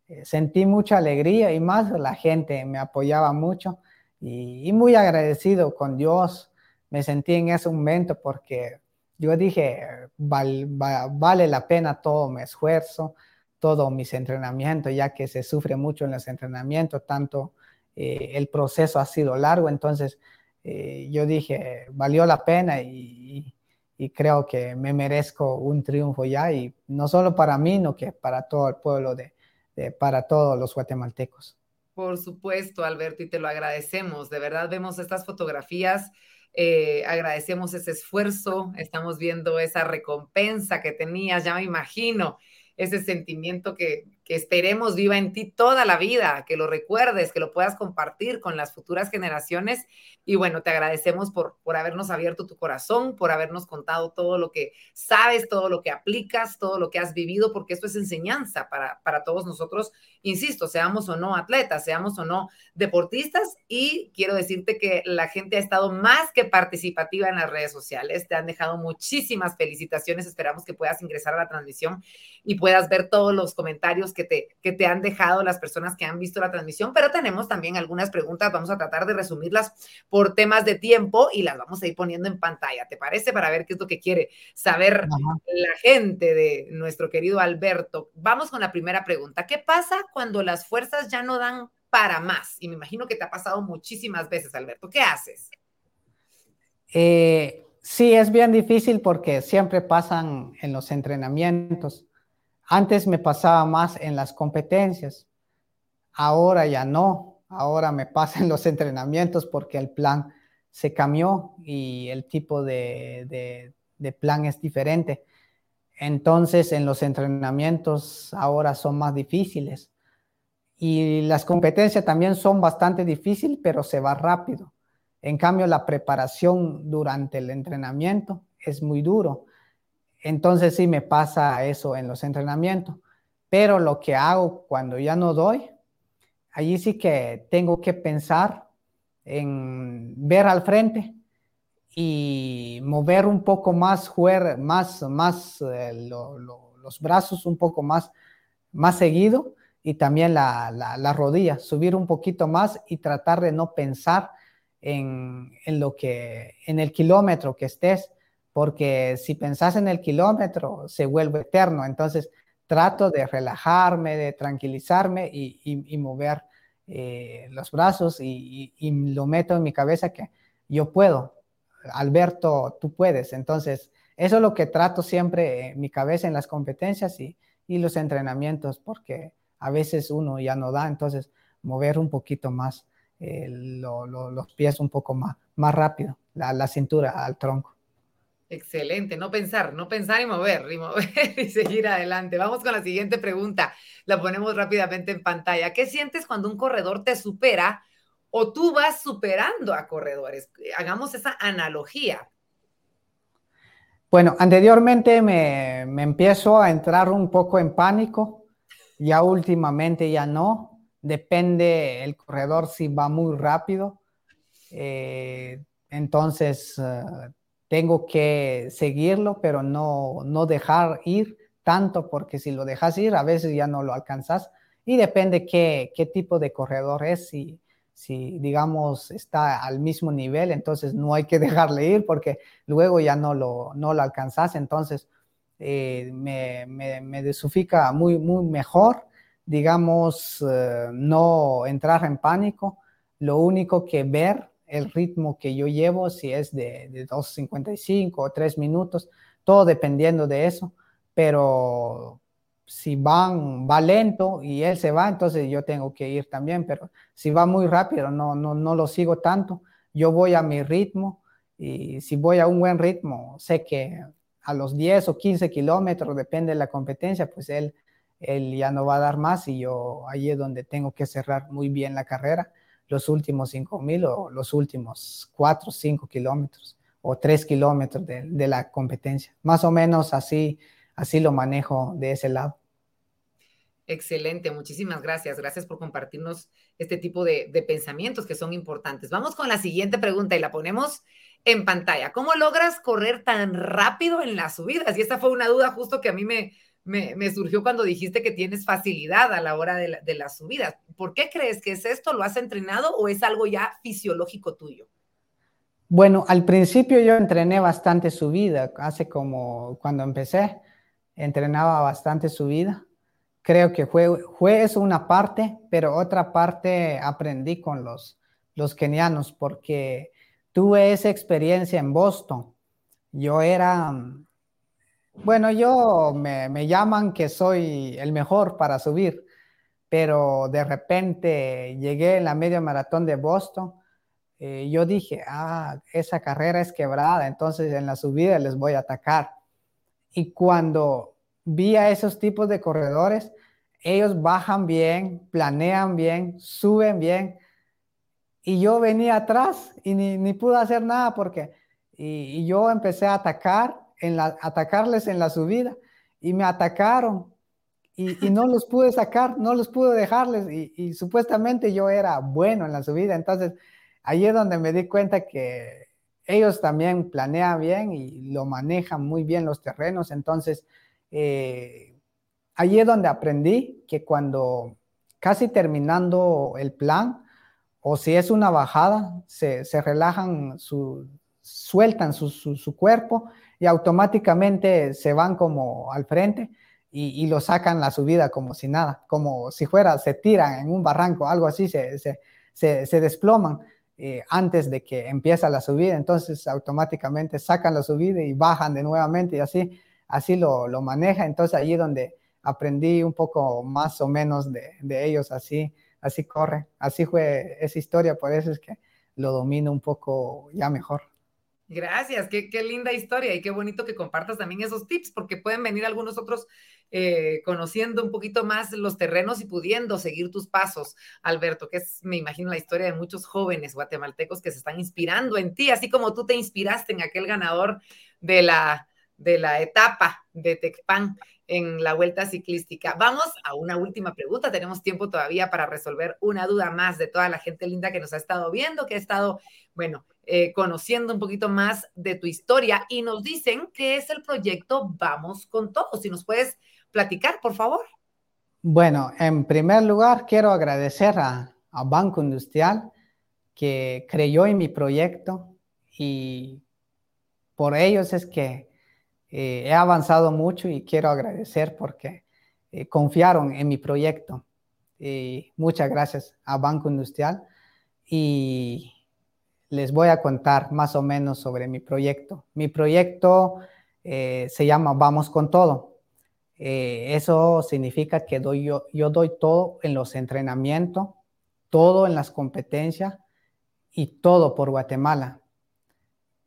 eh, sentí mucha alegría y más la gente me apoyaba mucho y, muy agradecido con Dios me sentí en ese momento porque yo dije, vale la pena todo mi esfuerzo, todos mis entrenamientos, ya que se sufre mucho en los entrenamientos, tanto eh, el proceso ha sido largo, entonces eh, yo dije, valió la pena y, creo que me merezco un triunfo ya, y no solo para mí, sino que para todo el pueblo, de para todos los guatemaltecos. Por supuesto, Alberto, y te lo agradecemos. De verdad vemos estas fotografías, eh, agradecemos ese esfuerzo, estamos viendo esa recompensa que tenías, ya me imagino ese sentimiento que, que esperemos viva en ti toda la vida, que lo recuerdes, que lo puedas compartir con las futuras generaciones. Y bueno, te agradecemos por, por habernos abierto tu corazón, por habernos contado todo lo que sabes, todo lo que aplicas, todo lo que has vivido, porque esto es enseñanza para, para todos nosotros, insisto, seamos o no atletas, seamos o no deportistas. Y quiero decirte que la gente ha estado más que participativa en las redes sociales, te han dejado muchísimas felicitaciones, esperamos que puedas ingresar a la transmisión y puedas ver todos los comentarios que te, que te han dejado las personas que han visto la transmisión, pero tenemos también algunas preguntas, vamos a tratar de resumirlas por temas de tiempo y las vamos a ir poniendo en pantalla, ¿te parece? Para ver qué es lo que quiere saber la gente de nuestro querido Alberto. Vamos con la primera pregunta. ¿Qué pasa cuando las fuerzas ya no dan para más? Y me imagino que te ha pasado muchísimas veces, Alberto. ¿Qué haces? Eh, sí, es bien difícil porque siempre pasan en los entrenamientos. Antes me pasaba más en las competencias, ahora ya no, ahora me pasa en los entrenamientos porque el plan se cambió y el tipo de, plan es diferente. Entonces en los entrenamientos ahora son más difíciles y las competencias también son bastante difíciles, pero se va rápido. En cambio, la preparación durante el entrenamiento es muy duro. Entonces sí me pasa eso en los entrenamientos. Pero lo que hago cuando ya no doy, allí sí que tengo que pensar en ver al frente y mover un poco más, más, más eh, los brazos un poco más, más seguido y también la, la, rodilla, subir un poquito más y tratar de no pensar en, en, lo que, en el kilómetro que estés, porque si pensás en el kilómetro, se vuelve eterno. Entonces, trato de relajarme, de tranquilizarme y, mover eh, los brazos y, lo meto en mi cabeza que yo puedo. Alberto, tú puedes. Entonces, eso es lo que trato siempre en mi cabeza en las competencias y, los entrenamientos, porque a veces uno ya no da, entonces mover un poquito más eh, los pies un poco más, más rápido, la cintura al tronco. Excelente, no pensar, no pensar y mover, y mover y seguir adelante. Vamos con la siguiente pregunta. La ponemos rápidamente en pantalla. ¿Qué sientes cuando un corredor te supera o tú vas superando a corredores? Hagamos esa analogía. Bueno, anteriormente me, empiezo a entrar un poco en pánico, ya últimamente ya no. Depende el corredor si va muy rápido. Eh, entonces, eh, tengo que seguirlo, pero no, no dejar ir tanto, porque si lo dejas ir, a veces ya no lo alcanzas. Y depende qué, qué tipo de corredor es. Si, si, digamos, está al mismo nivel, entonces no hay que dejarle ir porque luego ya no lo, no lo alcanzas. Entonces, eh, me, me, me, desufica muy, muy mejor, digamos, eh, no entrar en pánico. Lo único que ver el ritmo que yo llevo, si es de, de 2.55 o 3 minutos, todo dependiendo de eso, pero si van, va lento y él se va, entonces yo tengo que ir también, pero si va muy rápido, no, no, no lo sigo tanto, yo voy a mi ritmo y si voy a un buen ritmo, sé que a los 10 o 15 kilómetros, depende de la competencia, pues él, él ya no va a dar más y yo ahí es donde tengo que cerrar muy bien la carrera, los últimos 5 mil o los últimos 4 o 5 kilómetros o 3 kilómetros de, de, la competencia. Más o menos así, así lo manejo de ese lado. Excelente, muchísimas gracias. Gracias por compartirnos este tipo de, de, pensamientos que son importantes. Vamos con la siguiente pregunta y la ponemos en pantalla. ¿Cómo logras correr tan rápido en las subidas? Y esta fue una duda justo que a mí me, me, surgió cuando dijiste que tienes facilidad a la hora de, la, de las subidas. ¿Por qué crees que es esto? ¿Lo has entrenado o es algo ya fisiológico tuyo? Bueno, al principio yo entrené bastante subida, hace como cuando empecé, entrenaba bastante subida. Creo que fue, fue eso una parte, pero otra parte aprendí con los, los kenianos porque tuve esa experiencia en Boston. Yo era, bueno, yo me, me llaman que soy el mejor para subir, pero de repente llegué en la media maratón de Boston eh, yo dije, ah, esa carrera es quebrada, entonces en la subida les voy a atacar. Y cuando vi a esos tipos de corredores, ellos bajan bien, planean bien, suben bien, y yo venía atrás y ni, ni pude hacer nada porque, y, yo empecé a atacar, en la, atacarles en la subida, y me atacaron. Y, y no los pude sacar, no los pude dejarles, y, y supuestamente yo era bueno en la subida, entonces ahí es donde me di cuenta que ellos también planean bien y lo manejan muy bien los terrenos. Entonces, eh, ahí es donde aprendí que cuando casi terminando el plan, o si es una bajada, se, se relajan, su, sueltan su, su, su, cuerpo y automáticamente se van como al frente y, y, lo sacan la subida como si nada, como si fuera, se tiran en un barranco, algo así, se, se, se, desploman eh, antes de que empieza la subida, entonces automáticamente sacan la subida y bajan de nuevamente y así, así lo, lo maneja. Entonces allí donde aprendí un poco más o menos de, de, ellos, así, así corre, así fue esa historia, por eso es que lo domino un poco ya mejor. Gracias, qué, qué, linda historia y qué bonito que compartas también esos tips, porque pueden venir algunos otros eh, conociendo un poquito más los terrenos y pudiendo seguir tus pasos, Alberto, que es, me imagino, la historia de muchos jóvenes guatemaltecos que se están inspirando en ti, así como tú te inspiraste en aquel ganador de la, de la etapa de Tecpan en la vuelta ciclística. Vamos a una última pregunta. Tenemos tiempo todavía para resolver una duda más de toda la gente linda que nos ha estado viendo, que ha estado, bueno, eh, conociendo un poquito más de tu historia y nos dicen que es el proyecto Vamos con Todo. Si nos puedes platicar, por favor. Bueno, en primer lugar, quiero agradecer a, a Banco Industrial que creyó en mi proyecto y por ellos es que eh, he avanzado mucho y quiero agradecer porque eh, confiaron en mi proyecto. Muchas gracias a Banco Industrial y les voy a contar más o menos sobre mi proyecto. Mi proyecto eh, se llama Vamos con Todo. Eso significa que doy yo, yo doy todo en los entrenamientos, todo en las competencias y todo por Guatemala.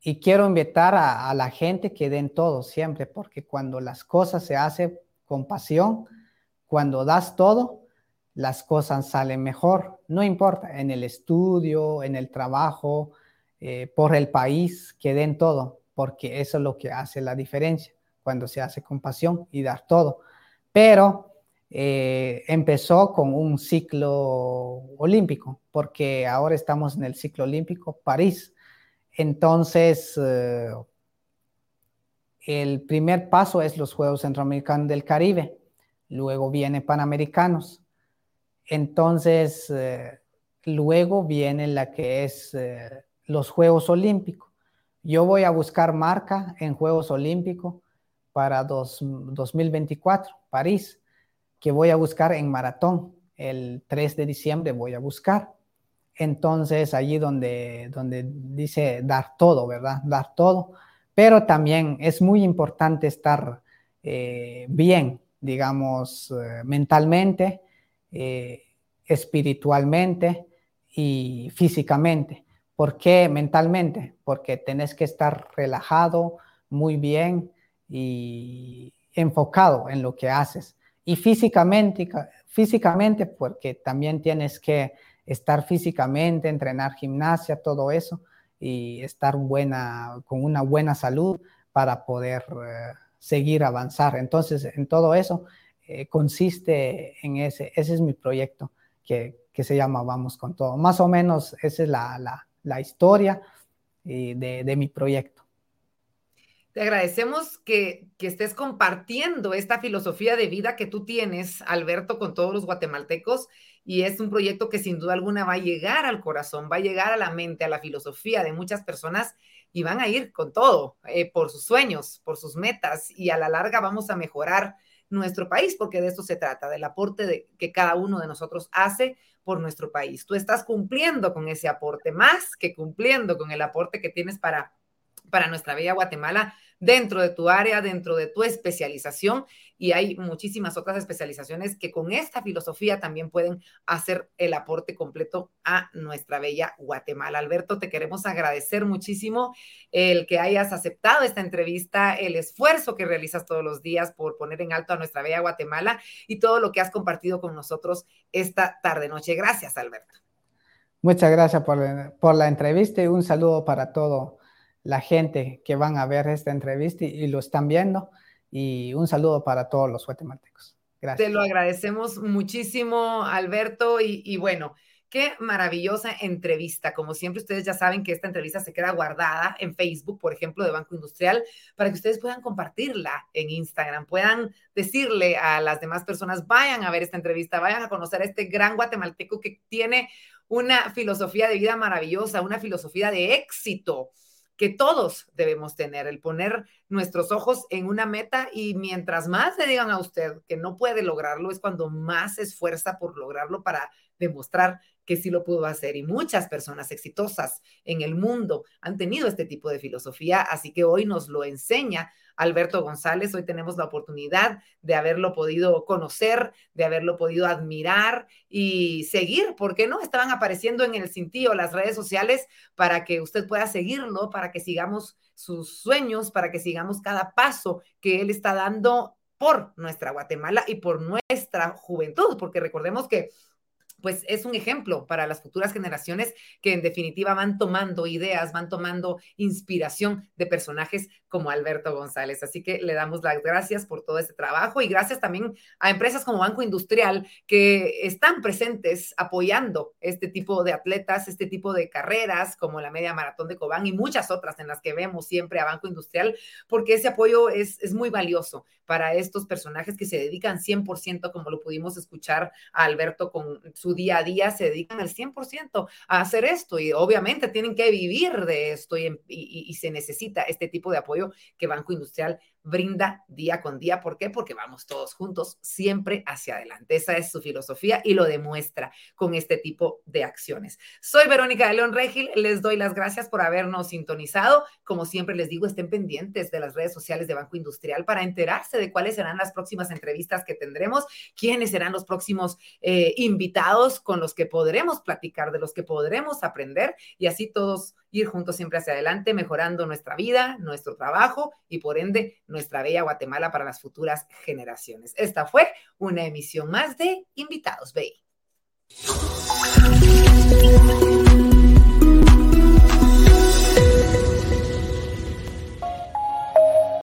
Y quiero invitar a, la gente que den todo siempre, porque cuando las cosas se hacen con pasión, cuando das todo, las cosas salen mejor. No importa, en el estudio, en el trabajo, eh, por el país, que den todo, porque eso es lo que hace la diferencia cuando se hace con pasión y dar todo. Pero eh, empezó con un ciclo olímpico, porque ahora estamos en el ciclo olímpico París. Entonces, eh, el primer paso es los Juegos Centroamericanos del Caribe, luego viene Panamericanos. Entonces, eh, luego viene la que es eh, los Juegos Olímpicos. Yo voy a buscar marca en Juegos Olímpicos para dos, 2024, París, que voy a buscar en maratón. El 3 de diciembre voy a buscar. Entonces, allí donde, donde dice dar todo, ¿verdad? Dar todo. Pero también es muy importante estar eh, bien, digamos, eh, mentalmente, eh, espiritualmente y físicamente. ¿Por qué mentalmente? Porque tenés que estar relajado, muy bien, y enfocado en lo que haces. Y físicamente, físicamente, porque también tienes que estar físicamente, entrenar gimnasia, todo eso, y estar buena, con una buena salud para poder eh, seguir avanzar. Entonces, en todo eso eh, consiste en ese, ese es mi proyecto que, que, se llama Vamos con todo. Más o menos esa es la, la, la historia de, de mi proyecto. Te agradecemos que, que, estés compartiendo esta filosofía de vida que tú tienes, Alberto, con todos los guatemaltecos. Y es un proyecto que sin duda alguna va a llegar al corazón, va a llegar a la mente, a la filosofía de muchas personas y van a ir con todo, eh, por sus sueños, por sus metas. Y a la larga vamos a mejorar nuestro país, porque de esto se trata, del aporte que cada uno de nosotros hace por nuestro país. Tú estás cumpliendo con ese aporte, más que cumpliendo con el aporte que tienes para para nuestra bella Guatemala dentro de tu área, dentro de tu especialización. Y hay muchísimas otras especializaciones que con esta filosofía también pueden hacer el aporte completo a nuestra bella Guatemala. Alberto, te queremos agradecer muchísimo el que hayas aceptado esta entrevista, el esfuerzo que realizas todos los días por poner en alto a nuestra bella Guatemala y todo lo que has compartido con nosotros esta tarde-noche. Gracias, Alberto. Muchas gracias por, por la entrevista y un saludo para todo la gente que van a ver esta entrevista y, lo están viendo. Y un saludo para todos los guatemaltecos. Gracias. Te lo agradecemos muchísimo, Alberto. Y, y, bueno, qué maravillosa entrevista. Como siempre, ustedes ya saben que esta entrevista se queda guardada en Facebook, por ejemplo, de Banco Industrial, para que ustedes puedan compartirla en Instagram, puedan decirle a las demás personas, vayan a ver esta entrevista, vayan a conocer a este gran guatemalteco que tiene una filosofía de vida maravillosa, una filosofía de éxito que todos debemos tener, el poner nuestros ojos en una meta y mientras más le digan a usted que no puede lograrlo, es cuando más se esfuerza por lograrlo para demostrar que sí lo pudo hacer. Y muchas personas exitosas en el mundo han tenido este tipo de filosofía, así que hoy nos lo enseña Alberto González. Hoy tenemos la oportunidad de haberlo podido conocer, de haberlo podido admirar y seguir, ¿por qué no? Estaban apareciendo en el cintillo las redes sociales para que usted pueda seguirlo, para que sigamos sus sueños, para que sigamos cada paso que él está dando por nuestra Guatemala y por nuestra juventud, porque recordemos que pues es un ejemplo para las futuras generaciones que en definitiva van tomando ideas, van tomando inspiración de personajes como Alberto González. Así que le damos las gracias por todo este trabajo y gracias también a empresas como Banco Industrial que están presentes apoyando este tipo de atletas, este tipo de carreras como la media maratón de Cobán y muchas otras en las que vemos siempre a Banco Industrial, porque ese apoyo es, es muy valioso para estos personajes que se dedican 100%, como lo pudimos escuchar a Alberto con su día a día se dedican al 100% a hacer esto y obviamente tienen que vivir de esto y, se necesita este tipo de apoyo que Banco Industrial brinda día con día. ¿Por qué? Porque vamos todos juntos siempre hacia adelante. Esa es su filosofía y lo demuestra con este tipo de acciones. Soy Verónica de León Regil. Les doy las gracias por habernos sintonizado. Como siempre les digo, estén pendientes de las redes sociales de Banco Industrial para enterarse de cuáles serán las próximas entrevistas que tendremos, quiénes serán los próximos eh, invitados con los que podremos platicar, de los que podremos aprender y así todos ir juntos siempre hacia adelante, mejorando nuestra vida, nuestro trabajo y por ende nuestra bella Guatemala para las futuras generaciones. Esta fue una emisión más de Invitados Bay.